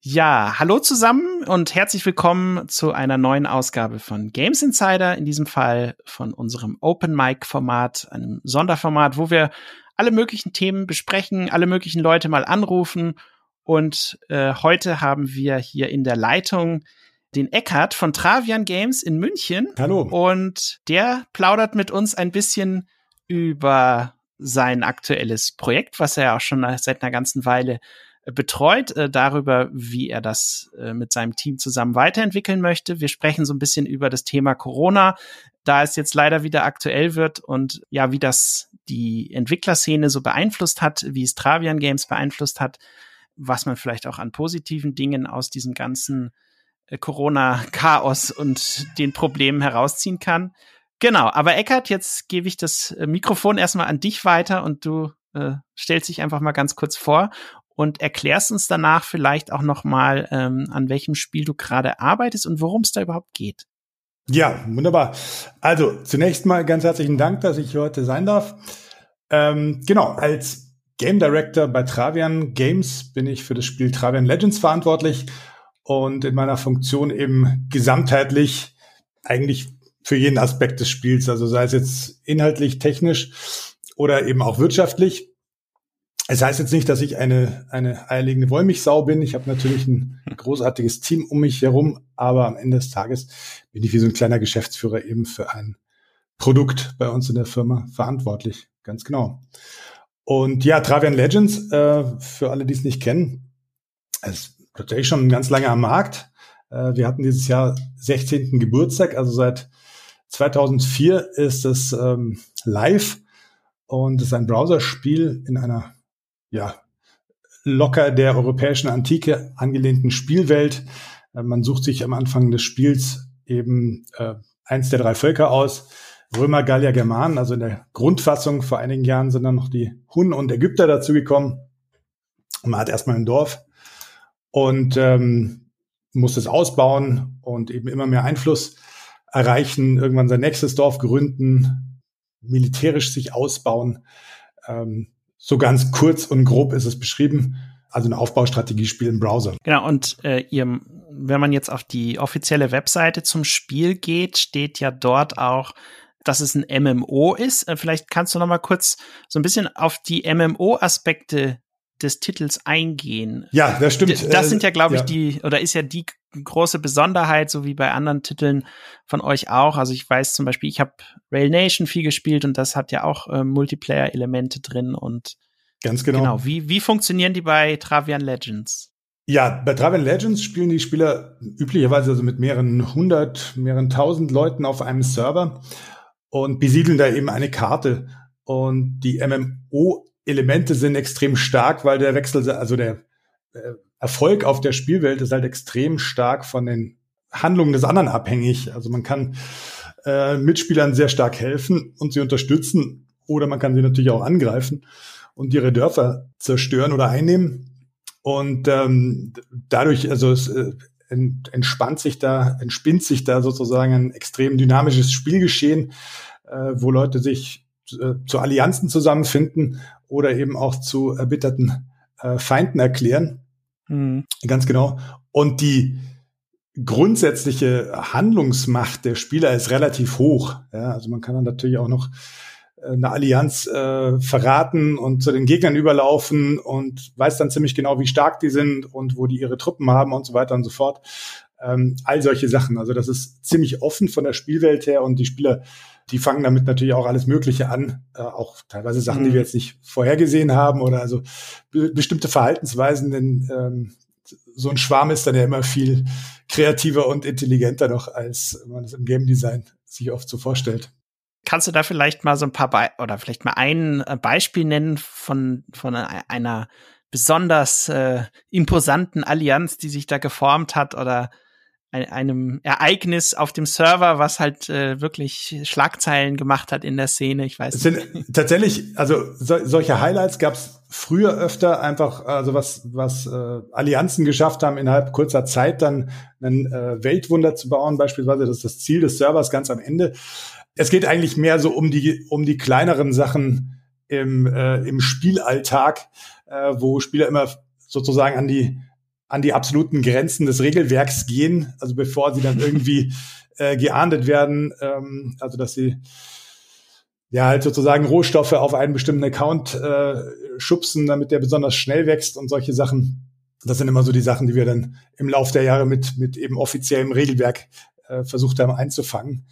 Ja, hallo zusammen und herzlich willkommen zu einer neuen Ausgabe von Games Insider, in diesem Fall von unserem Open Mic Format, einem Sonderformat, wo wir alle möglichen Themen besprechen, alle möglichen Leute mal anrufen und äh, heute haben wir hier in der Leitung den Eckart von Travian Games in München. Hallo. Und der plaudert mit uns ein bisschen über sein aktuelles Projekt, was er auch schon seit einer ganzen Weile betreut, äh, darüber, wie er das äh, mit seinem Team zusammen weiterentwickeln möchte. Wir sprechen so ein bisschen über das Thema Corona, da es jetzt leider wieder aktuell wird und ja, wie das die Entwicklerszene so beeinflusst hat, wie es Travian Games beeinflusst hat, was man vielleicht auch an positiven Dingen aus diesem ganzen äh, Corona-Chaos und den Problemen herausziehen kann. Genau, aber Eckart, jetzt gebe ich das äh, Mikrofon erstmal an dich weiter und du äh, stellst dich einfach mal ganz kurz vor und erklärst uns danach vielleicht auch noch mal, ähm, an welchem Spiel du gerade arbeitest und worum es da überhaupt geht. Ja, wunderbar. Also zunächst mal ganz herzlichen Dank, dass ich heute sein darf. Ähm, genau, als Game Director bei Travian Games bin ich für das Spiel Travian Legends verantwortlich und in meiner Funktion eben gesamtheitlich eigentlich für jeden Aspekt des Spiels, also sei es jetzt inhaltlich, technisch oder eben auch wirtschaftlich. Es heißt jetzt nicht, dass ich eine, eine eierlegende Wollmilchsau bin. Ich habe natürlich ein großartiges Team um mich herum, aber am Ende des Tages bin ich wie so ein kleiner Geschäftsführer eben für ein Produkt bei uns in der Firma verantwortlich. Ganz genau. Und ja, Travian Legends, äh, für alle, die es nicht kennen, ist tatsächlich schon ganz lange am Markt. Äh, wir hatten dieses Jahr 16. Geburtstag, also seit 2004 ist es ähm, live und es ist ein Browserspiel in einer ja, locker der europäischen Antike angelehnten Spielwelt. Äh, man sucht sich am Anfang des Spiels eben äh, eins der drei Völker aus. Römer, Gallier, Germanen, also in der Grundfassung vor einigen Jahren sind dann noch die Hunnen und Ägypter dazugekommen. Man hat erstmal ein Dorf und ähm, muss es ausbauen und eben immer mehr Einfluss erreichen, irgendwann sein nächstes Dorf gründen, militärisch sich ausbauen. Ähm, so ganz kurz und grob ist es beschrieben. Also ein Aufbaustrategiespiel im Browser. Genau, und äh, ihr, wenn man jetzt auf die offizielle Webseite zum Spiel geht, steht ja dort auch, dass es ein MMO ist. Äh, vielleicht kannst du noch mal kurz so ein bisschen auf die MMO-Aspekte des Titels eingehen. Ja, das stimmt. Das sind ja, glaube ich, ja. die, oder ist ja die große Besonderheit, so wie bei anderen Titeln von euch auch. Also ich weiß zum Beispiel, ich habe Rail Nation viel gespielt und das hat ja auch äh, Multiplayer-Elemente drin und ganz genau. Genau. Wie, wie funktionieren die bei Travian Legends? Ja, bei Travian Legends spielen die Spieler üblicherweise also mit mehreren hundert, mehreren tausend Leuten auf einem Server und besiedeln da eben eine Karte. Und die MMO-Elemente sind extrem stark, weil der Wechsel, also der äh, Erfolg auf der Spielwelt ist halt extrem stark von den Handlungen des anderen abhängig. Also man kann äh, Mitspielern sehr stark helfen und sie unterstützen oder man kann sie natürlich auch angreifen und ihre Dörfer zerstören oder einnehmen. Und ähm, dadurch, also es äh, entspannt sich da, entspinnt sich da sozusagen ein extrem dynamisches Spielgeschehen, äh, wo Leute sich äh, zu Allianzen zusammenfinden oder eben auch zu erbitterten äh, Feinden erklären. Mhm. Ganz genau. Und die grundsätzliche Handlungsmacht der Spieler ist relativ hoch. Ja, also man kann dann natürlich auch noch äh, eine Allianz äh, verraten und zu den Gegnern überlaufen und weiß dann ziemlich genau, wie stark die sind und wo die ihre Truppen haben und so weiter und so fort. Ähm, all solche Sachen. Also das ist ziemlich offen von der Spielwelt her und die Spieler, die fangen damit natürlich auch alles Mögliche an, äh, auch teilweise Sachen, mhm. die wir jetzt nicht vorhergesehen haben oder also be bestimmte Verhaltensweisen, denn ähm, so ein Schwarm ist dann ja immer viel kreativer und intelligenter noch, als man es im Game Design sich oft so vorstellt. Kannst du da vielleicht mal so ein paar Be oder vielleicht mal ein äh, Beispiel nennen von, von einer besonders äh, imposanten Allianz, die sich da geformt hat oder einem Ereignis auf dem Server, was halt äh, wirklich Schlagzeilen gemacht hat in der Szene. Ich weiß es sind nicht. Tatsächlich, also so, solche Highlights gab es früher öfter einfach, also was was äh, Allianzen geschafft haben innerhalb kurzer Zeit dann ein äh, Weltwunder zu bauen, beispielsweise das ist das Ziel des Servers ganz am Ende. Es geht eigentlich mehr so um die um die kleineren Sachen im äh, im Spielalltag, äh, wo Spieler immer sozusagen an die an die absoluten Grenzen des Regelwerks gehen, also bevor sie dann irgendwie äh, geahndet werden, ähm, also dass sie ja halt sozusagen Rohstoffe auf einen bestimmten Account äh, schubsen, damit der besonders schnell wächst und solche Sachen. Das sind immer so die Sachen, die wir dann im Laufe der Jahre mit, mit eben offiziellem Regelwerk äh, versucht haben einzufangen.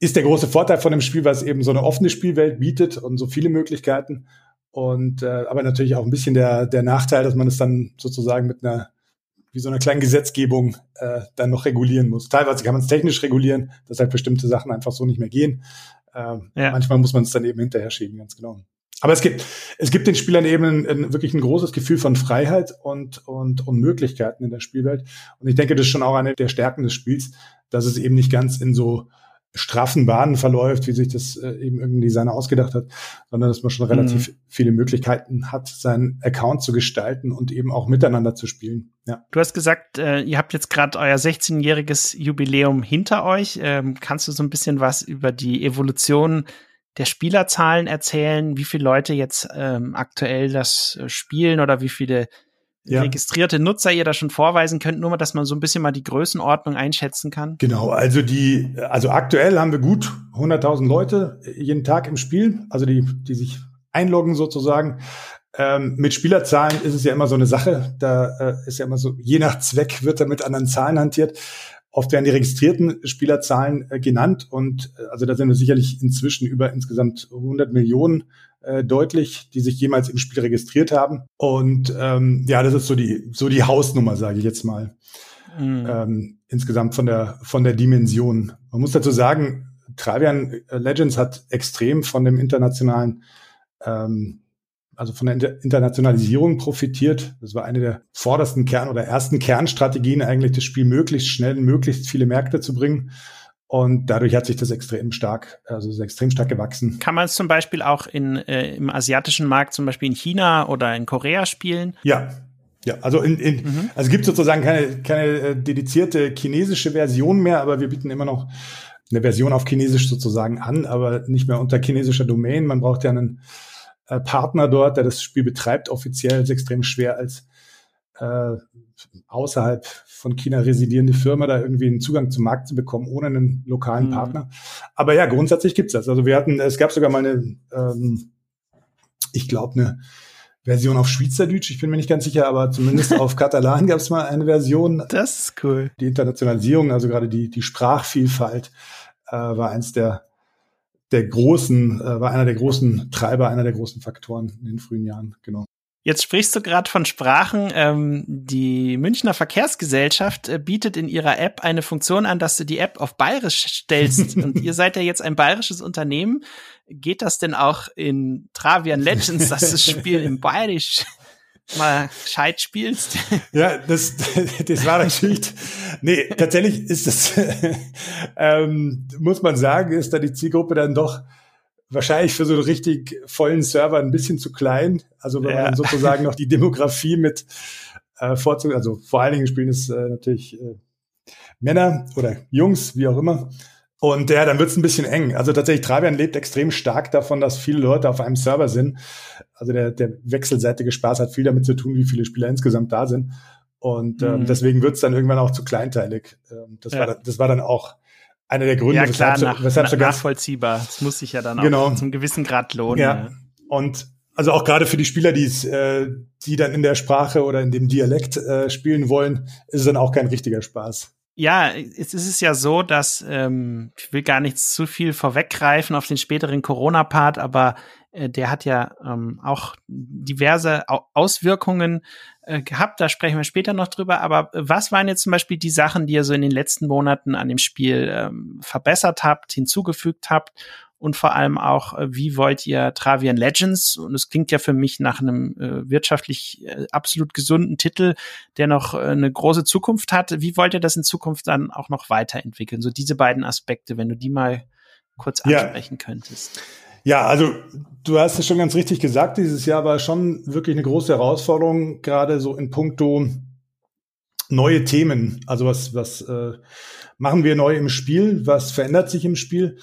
Ist der große Vorteil von dem Spiel, weil es eben so eine offene Spielwelt bietet und so viele Möglichkeiten. Und äh, aber natürlich auch ein bisschen der, der Nachteil, dass man es dann sozusagen mit einer wie so einer kleinen Gesetzgebung äh, dann noch regulieren muss. Teilweise kann man es technisch regulieren, dass halt bestimmte Sachen einfach so nicht mehr gehen. Ähm, ja. Manchmal muss man es dann eben hinterher schieben, ganz genau. Aber es gibt, es gibt den Spielern eben ein, ein, wirklich ein großes Gefühl von Freiheit und, und, und Möglichkeiten in der Spielwelt. Und ich denke, das ist schon auch eine der Stärken des Spiels, dass es eben nicht ganz in so straffen Bahnen verläuft, wie sich das äh, eben irgendein Designer ausgedacht hat, sondern dass man schon relativ mhm. viele Möglichkeiten hat, seinen Account zu gestalten und eben auch miteinander zu spielen. Ja. Du hast gesagt, äh, ihr habt jetzt gerade euer 16-jähriges Jubiläum hinter euch. Ähm, kannst du so ein bisschen was über die Evolution der Spielerzahlen erzählen, wie viele Leute jetzt ähm, aktuell das äh, spielen oder wie viele ja. registrierte Nutzer ihr da schon vorweisen könnt, nur mal, dass man so ein bisschen mal die Größenordnung einschätzen kann? Genau, also die, also aktuell haben wir gut 100.000 Leute jeden Tag im Spiel, also die, die sich einloggen sozusagen. Ähm, mit Spielerzahlen ist es ja immer so eine Sache. Da äh, ist ja immer so, je nach Zweck wird da mit anderen Zahlen hantiert. Oft werden die registrierten Spielerzahlen äh, genannt und äh, also da sind wir sicherlich inzwischen über insgesamt 100 Millionen äh, deutlich, die sich jemals im Spiel registriert haben. Und ähm, ja, das ist so die so die Hausnummer, sage ich jetzt mal. Mhm. Ähm, insgesamt von der von der Dimension. Man muss dazu sagen, Travian Legends hat extrem von dem internationalen ähm, also von der Internationalisierung profitiert. Das war eine der vordersten Kern- oder ersten Kernstrategien, eigentlich das Spiel möglichst schnell möglichst viele Märkte zu bringen. Und dadurch hat sich das extrem stark, also ist extrem stark gewachsen. Kann man es zum Beispiel auch in, äh, im asiatischen Markt, zum Beispiel in China oder in Korea spielen? Ja, ja, also in, in mhm. also es gibt sozusagen keine, keine äh, dedizierte chinesische Version mehr, aber wir bieten immer noch eine Version auf Chinesisch sozusagen an, aber nicht mehr unter chinesischer Domain. Man braucht ja einen äh, Partner dort, der das Spiel betreibt. Offiziell ist extrem schwer als äh, außerhalb von China residierende Firma da irgendwie einen Zugang zum Markt zu bekommen, ohne einen lokalen mhm. Partner. Aber ja, grundsätzlich gibt's das. Also wir hatten, es gab sogar mal eine, ähm, ich glaube, eine Version auf Schweizerdeutsch, ich bin mir nicht ganz sicher, aber zumindest auf Katalan gab es mal eine Version. Das ist cool. Die Internationalisierung, also gerade die, die Sprachvielfalt, äh, war eins der, der großen, äh, war einer der großen Treiber, einer der großen Faktoren in den frühen Jahren, genau. Jetzt sprichst du gerade von Sprachen. Ähm, die Münchner Verkehrsgesellschaft äh, bietet in ihrer App eine Funktion an, dass du die App auf Bayerisch stellst. Und ihr seid ja jetzt ein bayerisches Unternehmen. Geht das denn auch in Travian Legends, dass das Spiel in Bayerisch mal gescheit spielst? Ja, das, das war natürlich. Nee, tatsächlich ist das, ähm, muss man sagen, ist da die Zielgruppe dann doch wahrscheinlich für so einen richtig vollen Server ein bisschen zu klein. Also wenn ja. man sozusagen noch die Demografie mit äh, vorzug, also vor allen Dingen spielen es äh, natürlich äh, Männer oder Jungs, wie auch immer. Und ja, dann wird es ein bisschen eng. Also tatsächlich, Travian lebt extrem stark davon, dass viele Leute auf einem Server sind. Also der, der wechselseitige Spaß hat viel damit zu tun, wie viele Spieler insgesamt da sind. Und ähm, mhm. deswegen wird es dann irgendwann auch zu kleinteilig. Ähm, das, ja. war, das war dann auch einer der Gründe, ja, klar, weshalb, nach, weshalb nach, nachvollziehbar. Das muss sich ja dann genau. auch zum gewissen Grad lohnen. Ja. ja. Und also auch gerade für die Spieler, die äh, die dann in der Sprache oder in dem Dialekt äh, spielen wollen, ist es dann auch kein richtiger Spaß. Ja, es ist ja so, dass ähm, ich will gar nicht zu viel vorweggreifen auf den späteren Corona-Part, aber äh, der hat ja ähm, auch diverse Auswirkungen äh, gehabt. Da sprechen wir später noch drüber. Aber was waren jetzt zum Beispiel die Sachen, die ihr so in den letzten Monaten an dem Spiel ähm, verbessert habt, hinzugefügt habt? Und vor allem auch, äh, wie wollt ihr Travian Legends? Und es klingt ja für mich nach einem äh, wirtschaftlich äh, absolut gesunden Titel, der noch äh, eine große Zukunft hat. Wie wollt ihr das in Zukunft dann auch noch weiterentwickeln? So diese beiden Aspekte, wenn du die mal kurz ansprechen ja. könntest. Ja, also du hast es schon ganz richtig gesagt, dieses Jahr war schon wirklich eine große Herausforderung, gerade so in puncto neue Themen. Also was, was äh, machen wir neu im Spiel? Was verändert sich im Spiel?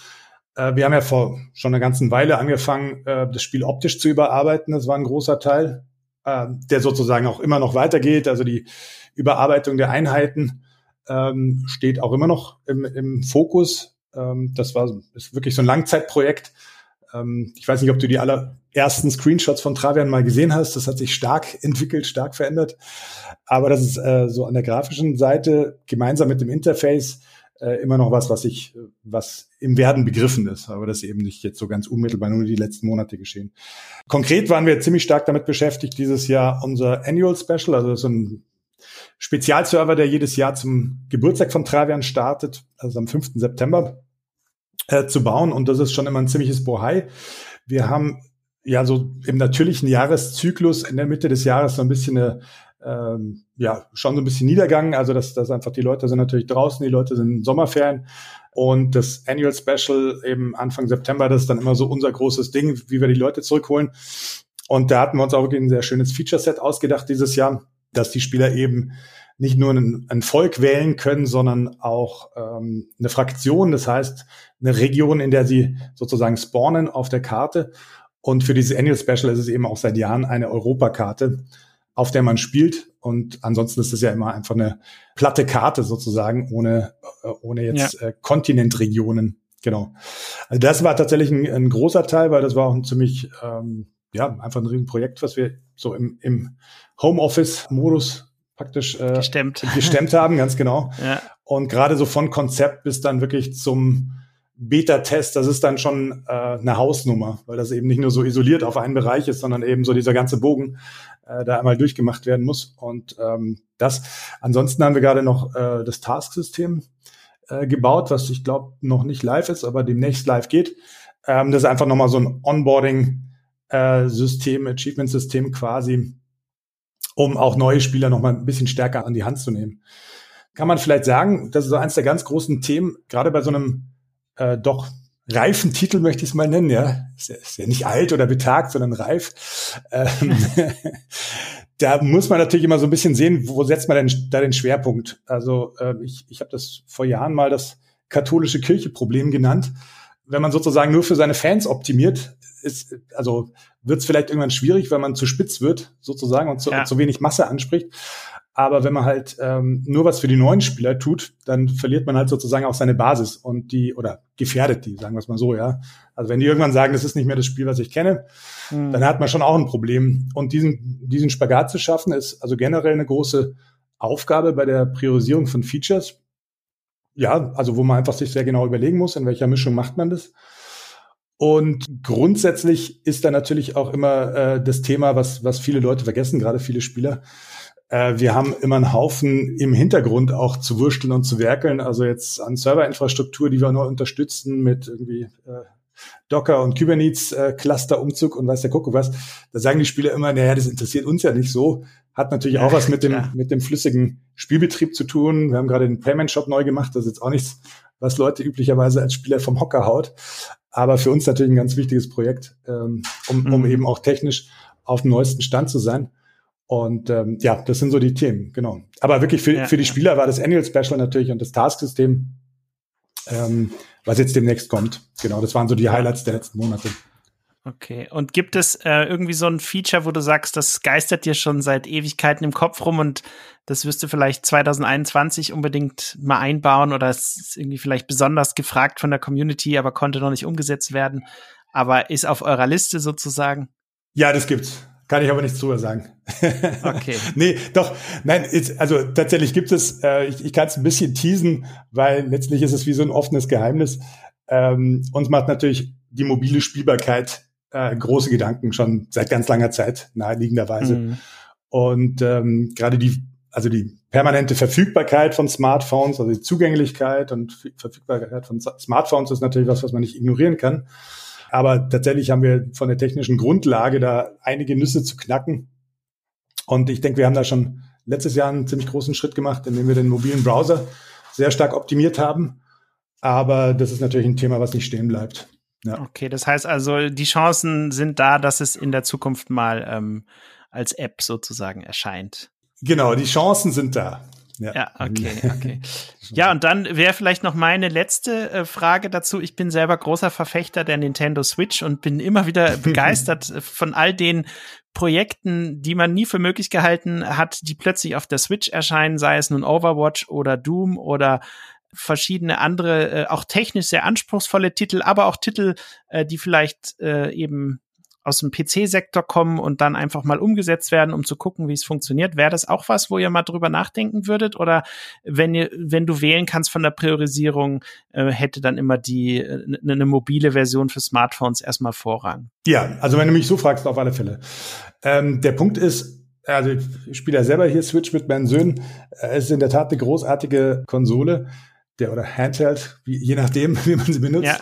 Äh, wir haben ja vor schon einer ganzen Weile angefangen, äh, das Spiel optisch zu überarbeiten. Das war ein großer Teil. äh, der sozusagen auch immer noch weitergeht. Also die Überarbeitung der Einheiten ähm, steht auch immer noch im, im Fokus. Ähm, das war ist wirklich so ein Langzeitprojekt. Ähm, ich weiß nicht, ob du die allerersten Screenshots von Travian mal gesehen hast. Das hat sich stark entwickelt, stark verändert. Aber das ist äh, so an der grafischen Seite gemeinsam mit dem Interface äh, immer noch was, was ich, was im Werden begriffen ist, aber das ist eben nicht jetzt so ganz unmittelbar nur die letzten Monate geschehen. Konkret waren wir ziemlich stark damit beschäftigt, dieses Jahr unser Annual Special, also so ein Spezialserver, der jedes Jahr zum Geburtstag von Travian startet, also am 5. September, äh, zu bauen. Und das ist schon immer ein ziemliches Bohai. Wir haben ja so im natürlichen Jahreszyklus in der Mitte des Jahres so ein bisschen eine ähm, ja, schon so ein bisschen Niedergang. Also, dass, dass einfach die Leute sind natürlich draußen, die Leute sind in Sommerferien. Und das Annual Special eben Anfang September, das ist dann immer so unser großes Ding, wie wir die Leute zurückholen. Und da hatten wir uns auch wirklich ein sehr schönes Feature-Set ausgedacht dieses Jahr, dass die Spieler eben nicht nur ein, ein Volk wählen können, sondern auch ähm, eine Fraktion, das heißt eine Region, in der sie sozusagen spawnen auf der Karte. Und für dieses Annual Special ist es eben auch seit Jahren eine Europakarte auf der man spielt. Und ansonsten ist es ja immer einfach eine platte Karte sozusagen, ohne, äh, ohne jetzt ja. äh, Kontinentregionen. Genau. Also das war tatsächlich ein, ein, großer Teil, weil das war auch ein ziemlich, ähm, ja, einfach ein Riesenprojekt, was wir so im, im Homeoffice-Modus praktisch äh, gestemmt. gestemmt haben, ganz genau. Ja. Und gerade so von Konzept bis dann wirklich zum Beta-Test, das ist dann schon äh, eine Hausnummer, weil das eben nicht nur so isoliert auf einen Bereich ist, sondern eben so dieser ganze Bogen äh, da einmal durchgemacht werden muss. Und ähm, das, ansonsten haben wir gerade noch äh, das Task-System äh, gebaut, was ich glaube noch nicht live ist, aber demnächst live geht. Ähm, das ist einfach nochmal so ein Onboarding-System, äh, Achievement-System quasi, um auch neue Spieler nochmal ein bisschen stärker an die Hand zu nehmen. Kann man vielleicht sagen, das ist so eins der ganz großen Themen, gerade bei so einem äh, doch reifen Titel möchte ich es mal nennen, ja. Ist ja, ist ja nicht alt oder betagt, sondern reif. Ähm, da muss man natürlich immer so ein bisschen sehen, wo setzt man denn da den Schwerpunkt. Also äh, ich, ich habe das vor Jahren mal das katholische Kirche-Problem genannt. Wenn man sozusagen nur für seine Fans optimiert, ist, also wird es vielleicht irgendwann schwierig, wenn man zu spitz wird, sozusagen, und zu, ja. zu wenig Masse anspricht. Aber wenn man halt ähm, nur was für die neuen Spieler tut, dann verliert man halt sozusagen auch seine Basis und die, oder gefährdet die, sagen wir es mal so, ja. Also wenn die irgendwann sagen, das ist nicht mehr das Spiel, was ich kenne, mhm. dann hat man schon auch ein Problem. Und diesen, diesen Spagat zu schaffen, ist also generell eine große Aufgabe bei der Priorisierung von Features. Ja, also wo man einfach sich sehr genau überlegen muss, in welcher Mischung macht man das. Und grundsätzlich ist da natürlich auch immer äh, das Thema, was, was viele Leute vergessen, gerade viele Spieler, äh, wir haben immer einen Haufen im Hintergrund auch zu wursteln und zu werkeln. Also jetzt an Serverinfrastruktur, die wir nur unterstützen mit irgendwie äh, Docker und Kubernetes äh, Cluster Umzug und weiß der Kuckuck was. Da sagen die Spieler immer, naja, das interessiert uns ja nicht so. Hat natürlich auch was mit dem, ja. mit dem flüssigen Spielbetrieb zu tun. Wir haben gerade den Payment Shop neu gemacht. Das ist jetzt auch nichts, was Leute üblicherweise als Spieler vom Hocker haut. Aber für uns natürlich ein ganz wichtiges Projekt, ähm, um, um mhm. eben auch technisch auf dem neuesten Stand zu sein. Und ähm, ja, das sind so die Themen, genau. Aber wirklich für, ja, für die Spieler war das Annual Special natürlich und das Task-System, ähm, was jetzt demnächst kommt. Genau, das waren so die Highlights der letzten Monate. Okay. Und gibt es äh, irgendwie so ein Feature, wo du sagst, das geistert dir schon seit Ewigkeiten im Kopf rum und das wirst du vielleicht 2021 unbedingt mal einbauen oder es ist irgendwie vielleicht besonders gefragt von der Community, aber konnte noch nicht umgesetzt werden, aber ist auf eurer Liste sozusagen? Ja, das gibt's. Kann ich aber nichts drüber sagen. Okay. nee, doch, nein, ist, also tatsächlich gibt es, äh, ich, ich kann es ein bisschen teasen, weil letztlich ist es wie so ein offenes Geheimnis. Ähm, uns macht natürlich die mobile Spielbarkeit äh, große Gedanken schon seit ganz langer Zeit, naheliegenderweise. Mhm. Und ähm, gerade die, also die permanente Verfügbarkeit von Smartphones, also die Zugänglichkeit und Verfügbarkeit von Smartphones ist natürlich was, was man nicht ignorieren kann. Aber tatsächlich haben wir von der technischen Grundlage da einige Nüsse zu knacken. Und ich denke, wir haben da schon letztes Jahr einen ziemlich großen Schritt gemacht, indem wir den mobilen Browser sehr stark optimiert haben. Aber das ist natürlich ein Thema, was nicht stehen bleibt. Ja. Okay, das heißt also, die Chancen sind da, dass es in der Zukunft mal ähm, als App sozusagen erscheint. Genau, die Chancen sind da. Ja, ja okay, okay. ja, und dann wäre vielleicht noch meine letzte äh, Frage dazu. Ich bin selber großer Verfechter der Nintendo Switch und bin immer wieder begeistert von all den Projekten, die man nie für möglich gehalten hat, die plötzlich auf der Switch erscheinen, sei es nun Overwatch oder Doom oder verschiedene andere, äh, auch technisch sehr anspruchsvolle Titel, aber auch Titel, äh, die vielleicht äh, eben aus dem PC-Sektor kommen und dann einfach mal umgesetzt werden, um zu gucken, wie es funktioniert. Wäre das auch was, wo ihr mal drüber nachdenken würdet? Oder wenn ihr, wenn du wählen kannst von der Priorisierung, äh, hätte dann immer die äh, eine mobile Version für Smartphones erstmal Vorrang? Ja, also wenn du mich so fragst, auf alle Fälle. Ähm, der Punkt ist, also ich spiele ja selber hier Switch mit meinen Söhnen. Es ist in der Tat eine großartige Konsole der oder Handheld, wie, je nachdem, wie man sie benutzt. Ja,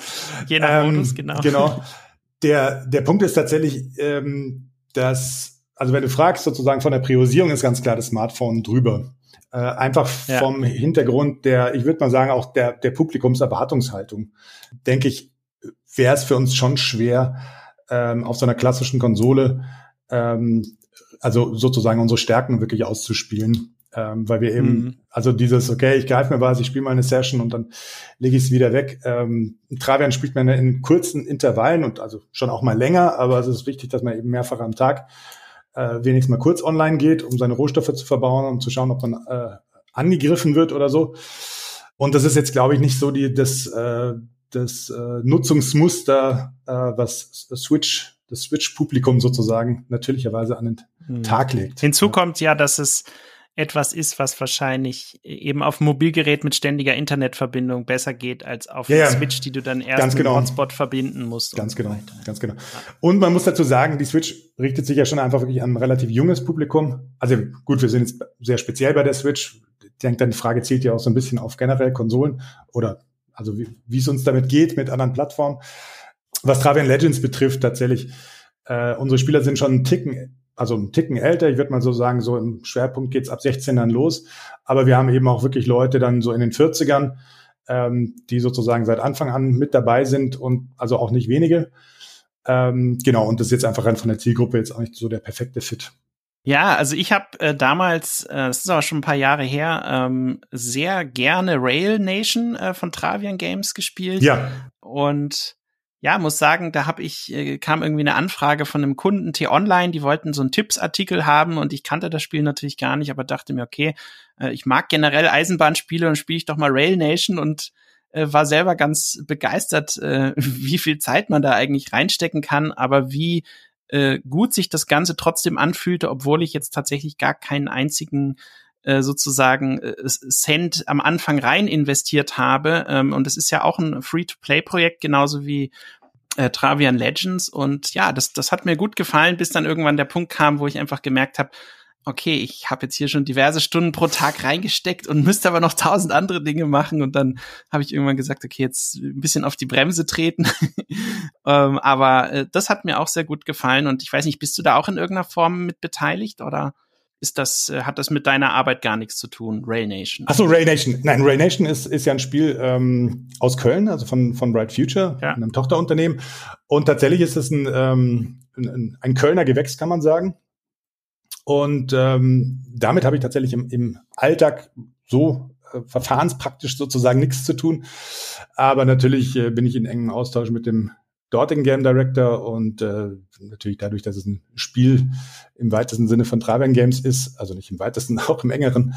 je nach ähm, Modus, genau. Genau. Der, der Punkt ist tatsächlich, ähm, dass, also wenn du fragst, sozusagen von der Priorisierung ist ganz klar das Smartphone drüber. Äh, einfach ja. vom Hintergrund der, ich würde mal sagen, auch der, der Publikumserwartungshaltung, denke ich, wäre es für uns schon schwer, ähm, auf so einer klassischen Konsole, ähm, also sozusagen unsere Stärken wirklich auszuspielen ähm, weil wir eben, mhm. also dieses, okay, ich greife mir was, ich spiele mal eine Session und dann lege ich es wieder weg. Ähm, Travian spielt man in kurzen Intervallen und also schon auch mal länger, aber es ist wichtig, dass man eben mehrfach am Tag äh, wenigstens mal kurz online geht, um seine Rohstoffe zu verbauen, um zu schauen, ob man äh, angegriffen wird oder so. Und das ist jetzt, glaube ich, nicht so die das, äh, das äh, Nutzungsmuster, äh, was Switch, das Switch-Publikum sozusagen natürlicherweise an den mhm. Tag legt. Hinzu kommt ja, dass es etwas ist, was wahrscheinlich eben auf Mobilgerät mit ständiger Internetverbindung besser geht als auf ja. Switch, die du dann erst ganz genau. mit Hotspot verbinden musst. Ganz genau, so ganz genau. Und man muss dazu sagen, die Switch richtet sich ja schon einfach wirklich an ein relativ junges Publikum. Also gut, wir sind jetzt sehr speziell bei der Switch. Ich denke, deine Frage zielt ja auch so ein bisschen auf generell Konsolen oder also wie, wie es uns damit geht mit anderen Plattformen. Was Travian Legends betrifft, tatsächlich, äh, unsere Spieler sind schon einen Ticken also ein Ticken älter, ich würde mal so sagen, so im Schwerpunkt geht's ab 16 dann los. Aber wir haben eben auch wirklich Leute dann so in den 40ern, ähm, die sozusagen seit Anfang an mit dabei sind und also auch nicht wenige. Ähm, genau, und das ist jetzt einfach rein von der Zielgruppe jetzt auch nicht so der perfekte Fit. Ja, also ich habe äh, damals, äh, das ist aber schon ein paar Jahre her, ähm, sehr gerne Rail Nation äh, von Travian Games gespielt. Ja. Und ja, muss sagen, da habe ich, äh, kam irgendwie eine Anfrage von einem Kunden T-Online, die wollten so einen Tippsartikel haben und ich kannte das Spiel natürlich gar nicht, aber dachte mir, okay, äh, ich mag generell Eisenbahnspiele und spiele ich doch mal Rail Nation und äh, war selber ganz begeistert, äh, wie viel Zeit man da eigentlich reinstecken kann, aber wie äh, gut sich das Ganze trotzdem anfühlte, obwohl ich jetzt tatsächlich gar keinen einzigen äh, sozusagen äh, Cent am Anfang rein investiert habe. Ähm, und es ist ja auch ein Free-to-Play-Projekt, genauso wie äh, Travian Legends. Und ja, das, das hat mir gut gefallen, bis dann irgendwann der Punkt kam, wo ich einfach gemerkt habe, okay, ich habe jetzt hier schon diverse Stunden pro Tag reingesteckt und müsste aber noch tausend andere Dinge machen. Und dann habe ich irgendwann gesagt, okay, jetzt ein bisschen auf die Bremse treten. ähm, aber äh, das hat mir auch sehr gut gefallen. Und ich weiß nicht, bist du da auch in irgendeiner Form mit beteiligt oder? Ist das, äh, hat das mit deiner Arbeit gar nichts zu tun, Ray Nation? Achso, Ray Nation. Nein, Ray Nation ist, ist ja ein Spiel ähm, aus Köln, also von, von Bright Future, ja. einem Tochterunternehmen. Und tatsächlich ist es ein, ähm, ein, ein Kölner Gewächs, kann man sagen. Und ähm, damit habe ich tatsächlich im, im Alltag so äh, verfahrenspraktisch sozusagen nichts zu tun. Aber natürlich äh, bin ich in engem Austausch mit dem dortigen Game Director und äh, natürlich dadurch, dass es ein Spiel im weitesten Sinne von Travian Games ist, also nicht im weitesten, auch im engeren,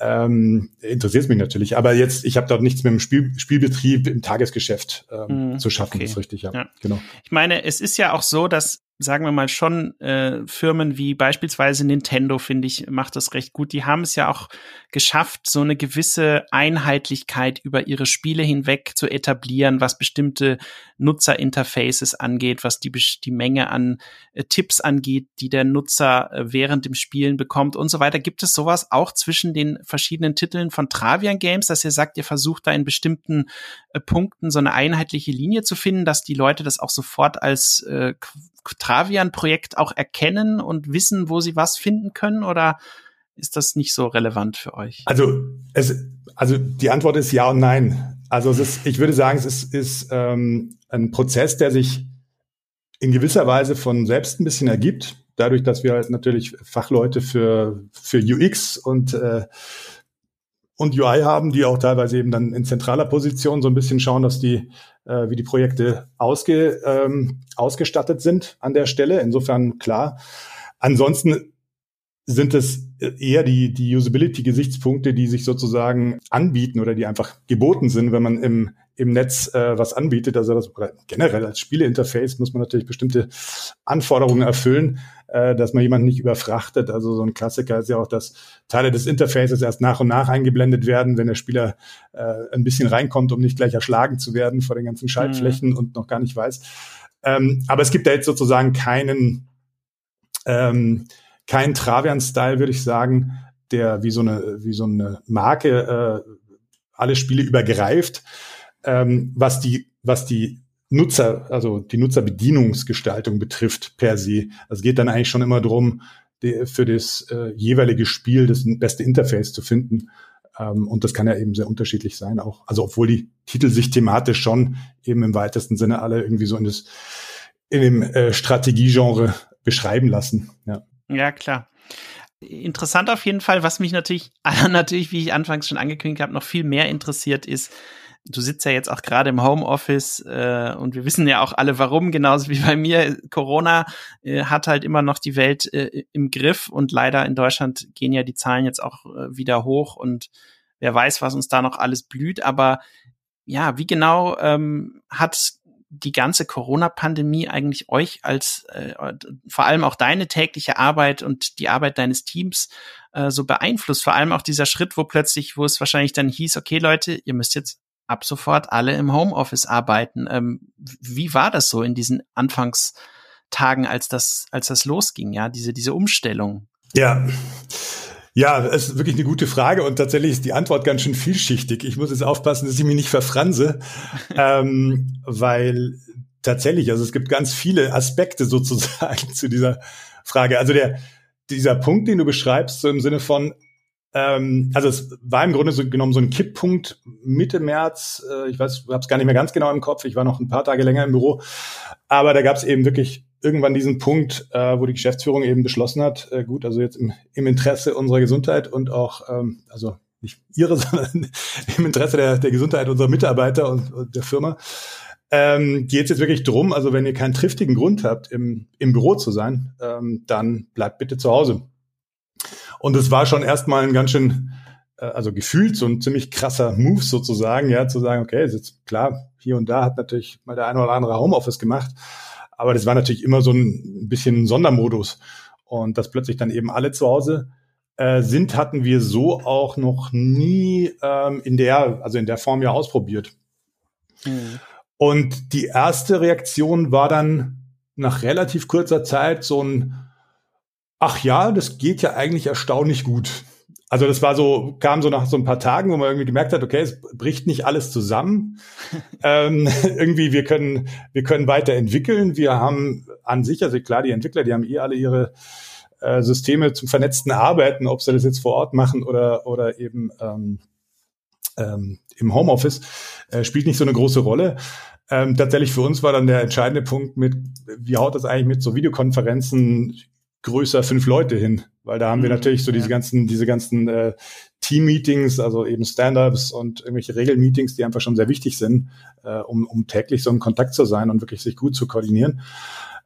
ähm, interessiert es mich natürlich. Aber jetzt, ich habe dort nichts mit dem Spiel, Spielbetrieb im Tagesgeschäft ähm, mm, zu schaffen, okay. ist richtig, ja. ja. Genau. Ich meine, es ist ja auch so, dass sagen wir mal schon, äh, Firmen wie beispielsweise Nintendo, finde ich, macht das recht gut. Die haben es ja auch geschafft, so eine gewisse Einheitlichkeit über ihre Spiele hinweg zu etablieren, was bestimmte Nutzerinterfaces angeht, was die, die Menge an äh, Tipps angeht, die der Nutzer äh, während dem Spielen bekommt und so weiter. Gibt es sowas auch zwischen den verschiedenen Titeln von Travian Games, dass ihr sagt, ihr versucht da in bestimmten äh, Punkten so eine einheitliche Linie zu finden, dass die Leute das auch sofort als äh, Travian-Projekt auch erkennen und wissen, wo sie was finden können? Oder ist das nicht so relevant für euch? Also, es, also die Antwort ist ja und nein. Also es ist, ich würde sagen, es ist, ist ähm, ein Prozess, der sich in gewisser Weise von selbst ein bisschen ergibt, dadurch, dass wir halt natürlich Fachleute für, für UX und äh, und UI haben, die auch teilweise eben dann in zentraler Position so ein bisschen schauen, dass die, äh, wie die Projekte ausge, ähm, ausgestattet sind an der Stelle. Insofern klar. Ansonsten sind es eher die, die Usability-Gesichtspunkte, die sich sozusagen anbieten oder die einfach geboten sind, wenn man im, im Netz äh, was anbietet. Also das, generell als Spieleinterface muss man natürlich bestimmte Anforderungen erfüllen, äh, dass man jemanden nicht überfrachtet. Also so ein Klassiker ist ja auch, dass Teile des Interfaces erst nach und nach eingeblendet werden, wenn der Spieler äh, ein bisschen reinkommt, um nicht gleich erschlagen zu werden vor den ganzen Schaltflächen mhm. und noch gar nicht weiß. Ähm, aber es gibt da jetzt sozusagen keinen ähm, kein Travian-Style, würde ich sagen, der wie so eine, wie so eine Marke äh, alle Spiele übergreift, ähm, was die, was die Nutzer, also die Nutzerbedienungsgestaltung betrifft per se. Also es geht dann eigentlich schon immer darum, die, für das äh, jeweilige Spiel das beste Interface zu finden. Ähm, und das kann ja eben sehr unterschiedlich sein auch. Also obwohl die Titel sich thematisch schon eben im weitesten Sinne alle irgendwie so in das in dem äh, Strategiegenre beschreiben lassen. Ja. Ja, klar. Interessant auf jeden Fall, was mich natürlich, natürlich, wie ich anfangs schon angekündigt habe, noch viel mehr interessiert ist, du sitzt ja jetzt auch gerade im Homeoffice äh, und wir wissen ja auch alle warum, genauso wie bei mir. Corona äh, hat halt immer noch die Welt äh, im Griff und leider in Deutschland gehen ja die Zahlen jetzt auch äh, wieder hoch und wer weiß, was uns da noch alles blüht. Aber ja, wie genau ähm, hat die ganze Corona-Pandemie eigentlich euch als äh, vor allem auch deine tägliche Arbeit und die Arbeit deines Teams äh, so beeinflusst? Vor allem auch dieser Schritt, wo plötzlich, wo es wahrscheinlich dann hieß, okay Leute, ihr müsst jetzt ab sofort alle im Homeoffice arbeiten. Ähm, wie war das so in diesen Anfangstagen, als das, als das losging, ja, diese, diese Umstellung? Ja. Ja, es ist wirklich eine gute Frage und tatsächlich ist die Antwort ganz schön vielschichtig. Ich muss jetzt aufpassen, dass ich mich nicht verfranse, ähm, weil tatsächlich, also es gibt ganz viele Aspekte sozusagen zu dieser Frage. Also der, dieser Punkt, den du beschreibst, so im Sinne von, ähm, also es war im Grunde so genommen so ein Kipppunkt Mitte März. Äh, ich weiß, habe es gar nicht mehr ganz genau im Kopf. Ich war noch ein paar Tage länger im Büro, aber da gab es eben wirklich irgendwann diesen Punkt, äh, wo die Geschäftsführung eben beschlossen hat, äh, gut, also jetzt im, im Interesse unserer Gesundheit und auch, ähm, also nicht ihre, sondern im Interesse der, der Gesundheit unserer Mitarbeiter und, und der Firma, ähm, geht es jetzt wirklich drum, also wenn ihr keinen triftigen Grund habt, im, im Büro zu sein, ähm, dann bleibt bitte zu Hause. Und es war schon erstmal ein ganz schön, äh, also gefühlt so ein ziemlich krasser Move sozusagen, ja, zu sagen, okay, ist jetzt klar, hier und da hat natürlich mal der eine oder andere Homeoffice gemacht. Aber das war natürlich immer so ein bisschen ein Sondermodus. Und dass plötzlich dann eben alle zu Hause äh, sind, hatten wir so auch noch nie ähm, in der, also in der Form ja ausprobiert. Mhm. Und die erste Reaktion war dann nach relativ kurzer Zeit so ein, ach ja, das geht ja eigentlich erstaunlich gut. Also das war so, kam so nach so ein paar Tagen, wo man irgendwie gemerkt hat, okay, es bricht nicht alles zusammen. ähm, irgendwie, wir können, wir können weiterentwickeln. Wir haben an sich, also klar, die Entwickler, die haben eh alle ihre äh, Systeme zum vernetzten Arbeiten, ob sie das jetzt vor Ort machen oder, oder eben ähm, ähm, im Homeoffice, äh, spielt nicht so eine große Rolle. Ähm, tatsächlich für uns war dann der entscheidende Punkt mit, wie haut das eigentlich mit so Videokonferenzen größer fünf Leute hin, weil da haben wir mhm, natürlich so diese ganzen, diese ganzen äh, Team-Meetings, also eben Stand-ups und irgendwelche Regelmeetings, die einfach schon sehr wichtig sind, äh, um, um täglich so in Kontakt zu sein und wirklich sich gut zu koordinieren.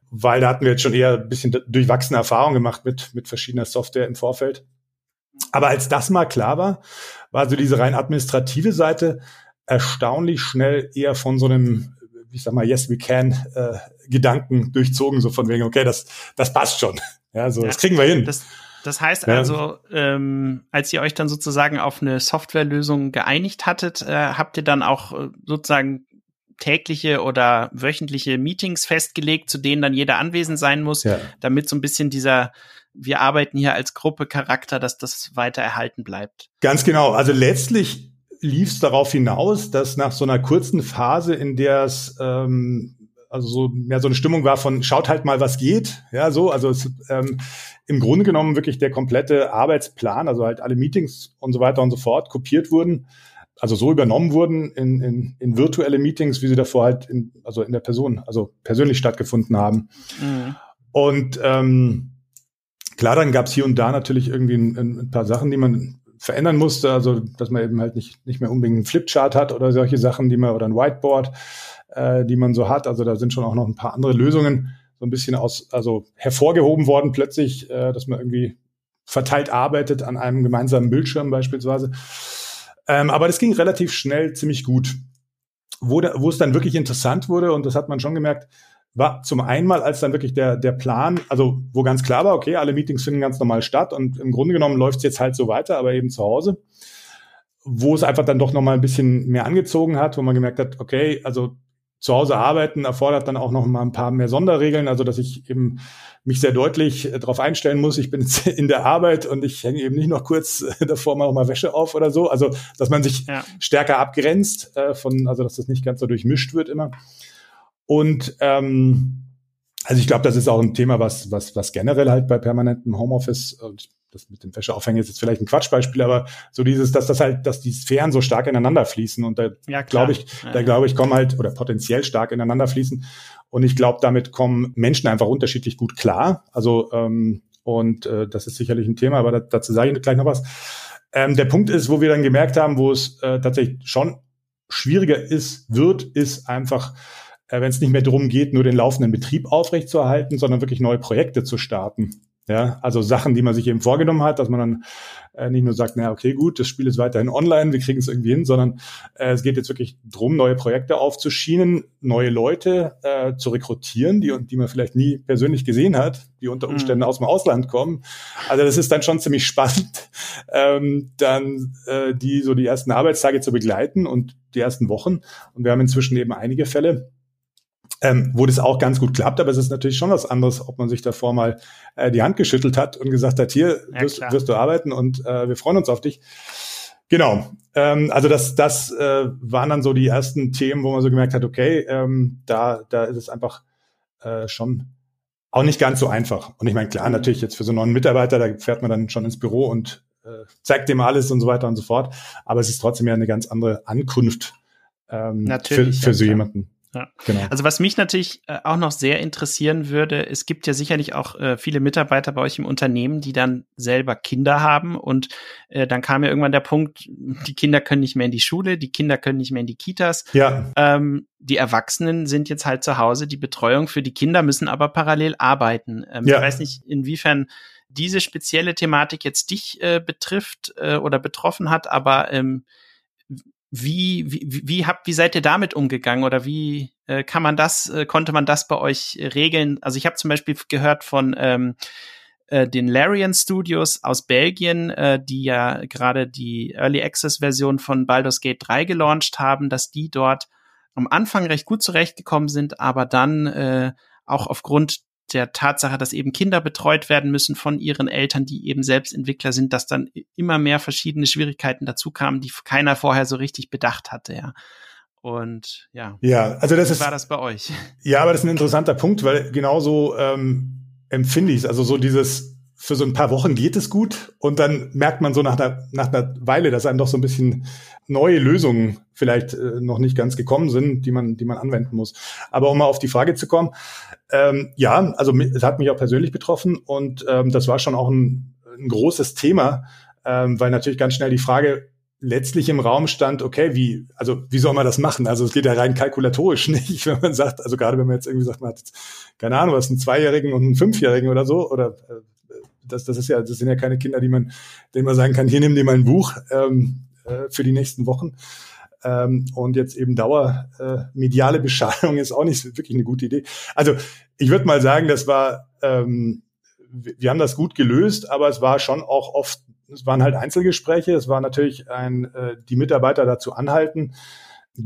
Weil da hatten wir jetzt schon eher ein bisschen durchwachsene Erfahrungen gemacht mit, mit verschiedener Software im Vorfeld. Aber als das mal klar war, war so diese rein administrative Seite erstaunlich schnell eher von so einem ich sag mal, yes, we can äh, Gedanken durchzogen, so von wegen, okay, das, das passt schon. Ja, so, ja, das kriegen wir hin. Das, das heißt ja. also, ähm, als ihr euch dann sozusagen auf eine Softwarelösung geeinigt hattet, äh, habt ihr dann auch äh, sozusagen tägliche oder wöchentliche Meetings festgelegt, zu denen dann jeder anwesend sein muss, ja. damit so ein bisschen dieser wir arbeiten hier als Gruppe Charakter, dass das weiter erhalten bleibt. Ganz genau. Also letztlich lief es darauf hinaus, dass nach so einer kurzen Phase, in der es ähm, also so mehr so eine Stimmung war von schaut halt mal, was geht. Ja, so, also es, ähm, im Grunde genommen wirklich der komplette Arbeitsplan, also halt alle Meetings und so weiter und so fort kopiert wurden, also so übernommen wurden in, in, in virtuelle Meetings, wie sie davor halt in, also in der Person, also persönlich stattgefunden haben. Mhm. Und ähm, klar, dann gab es hier und da natürlich irgendwie ein, ein paar Sachen, die man verändern musste, also dass man eben halt nicht, nicht mehr unbedingt einen Flipchart hat oder solche Sachen, die man, oder ein Whiteboard, äh, die man so hat. Also da sind schon auch noch ein paar andere Lösungen so ein bisschen aus, also hervorgehoben worden plötzlich, äh, dass man irgendwie verteilt arbeitet an einem gemeinsamen Bildschirm beispielsweise. Ähm, aber das ging relativ schnell ziemlich gut. Wo, da, wo es dann wirklich interessant wurde, und das hat man schon gemerkt, war zum einen mal, als dann wirklich der, der Plan, also wo ganz klar war, okay, alle Meetings finden ganz normal statt und im Grunde genommen läuft es jetzt halt so weiter, aber eben zu Hause, wo es einfach dann doch nochmal ein bisschen mehr angezogen hat, wo man gemerkt hat, okay, also zu Hause arbeiten erfordert dann auch noch mal ein paar mehr Sonderregeln, also dass ich eben mich sehr deutlich darauf einstellen muss, ich bin jetzt in der Arbeit und ich hänge eben nicht noch kurz davor mal noch mal Wäsche auf oder so, also dass man sich ja. stärker abgrenzt äh, von, also dass das nicht ganz so durchmischt wird immer. Und ähm, also ich glaube, das ist auch ein Thema, was, was, was generell halt bei permanentem Homeoffice, und das mit dem Wäscheaufhängen ist jetzt vielleicht ein Quatschbeispiel, aber so dieses, dass das halt, dass die Sphären so stark ineinander fließen und da ja, glaube ich, da glaube ich, kommen halt oder potenziell stark ineinander fließen und ich glaube, damit kommen Menschen einfach unterschiedlich gut klar. Also ähm, und äh, das ist sicherlich ein Thema, aber da, dazu sage ich gleich noch was. Ähm, der Punkt ist, wo wir dann gemerkt haben, wo es äh, tatsächlich schon schwieriger ist, wird, ist einfach äh, wenn es nicht mehr darum geht, nur den laufenden Betrieb aufrechtzuerhalten, sondern wirklich neue Projekte zu starten. Ja, also Sachen, die man sich eben vorgenommen hat, dass man dann äh, nicht nur sagt, na okay, gut, das Spiel ist weiterhin online, wir kriegen es irgendwie hin, sondern äh, es geht jetzt wirklich drum, neue Projekte aufzuschienen, neue Leute äh, zu rekrutieren, die, die man vielleicht nie persönlich gesehen hat, die unter mhm. Umständen mhm. aus dem Ausland kommen. Also das ist dann schon ziemlich spannend, ähm, dann äh, die so die ersten Arbeitstage zu begleiten und die ersten Wochen. Und wir haben inzwischen eben einige Fälle, ähm, wo das auch ganz gut klappt. Aber es ist natürlich schon was anderes, ob man sich davor mal äh, die Hand geschüttelt hat und gesagt hat, hier ja, wirst, wirst, du arbeiten und äh, wir freuen uns auf dich. Genau. Ähm, also das, das äh, waren dann so die ersten Themen, wo man so gemerkt hat, okay, ähm, da, da ist es einfach äh, schon auch nicht ganz so einfach. Und ich meine, klar, mhm. natürlich jetzt für so einen neuen Mitarbeiter, da fährt man dann schon ins Büro und äh, zeigt dem alles und so weiter und so fort. Aber es ist trotzdem ja eine ganz andere Ankunft ähm, für, für so jemanden. Ja. Genau. Also was mich natürlich äh, auch noch sehr interessieren würde, es gibt ja sicherlich auch äh, viele Mitarbeiter bei euch im Unternehmen, die dann selber Kinder haben und äh, dann kam ja irgendwann der Punkt, die Kinder können nicht mehr in die Schule, die Kinder können nicht mehr in die Kitas. Ja. Ähm, die Erwachsenen sind jetzt halt zu Hause, die Betreuung für die Kinder müssen aber parallel arbeiten. Ähm, ja. Ich weiß nicht, inwiefern diese spezielle Thematik jetzt dich äh, betrifft äh, oder betroffen hat, aber ähm, wie, wie, wie habt, wie seid ihr damit umgegangen oder wie äh, kann man das, äh, konnte man das bei euch regeln? Also ich habe zum Beispiel gehört von ähm, äh, den Larian Studios aus Belgien, äh, die ja gerade die Early Access Version von Baldur's Gate 3 gelauncht haben, dass die dort am Anfang recht gut zurechtgekommen sind, aber dann äh, auch aufgrund der Tatsache, dass eben Kinder betreut werden müssen von ihren Eltern, die eben selbst Entwickler sind, dass dann immer mehr verschiedene Schwierigkeiten dazu kamen, die keiner vorher so richtig bedacht hatte, ja. Und ja. Ja, also das Wie ist. war das bei euch? Ja, aber das ist ein interessanter Punkt, weil genauso ähm, empfinde ich es. Also so dieses, für so ein paar Wochen geht es gut und dann merkt man so nach einer, nach einer Weile, dass einem doch so ein bisschen neue Lösungen vielleicht äh, noch nicht ganz gekommen sind, die man, die man anwenden muss. Aber um mal auf die Frage zu kommen, ähm, ja, also es hat mich auch persönlich betroffen und ähm, das war schon auch ein, ein großes Thema, ähm, weil natürlich ganz schnell die Frage letztlich im Raum stand, okay, wie, also wie soll man das machen? Also es geht ja rein kalkulatorisch nicht, wenn man sagt, also gerade wenn man jetzt irgendwie sagt, man hat jetzt, keine Ahnung, was einen Zweijährigen und einen Fünfjährigen oder so, oder äh, das, das ist ja, das sind ja keine Kinder, die man, denen man sagen kann, hier nimm dir mal ein Buch ähm, äh, für die nächsten Wochen. Ähm, und jetzt eben Dauer äh, mediale Beschallung ist auch nicht wirklich eine gute Idee. Also ich würde mal sagen, das war, ähm, wir haben das gut gelöst, aber es war schon auch oft, es waren halt Einzelgespräche, es war natürlich ein, äh, die Mitarbeiter dazu anhalten,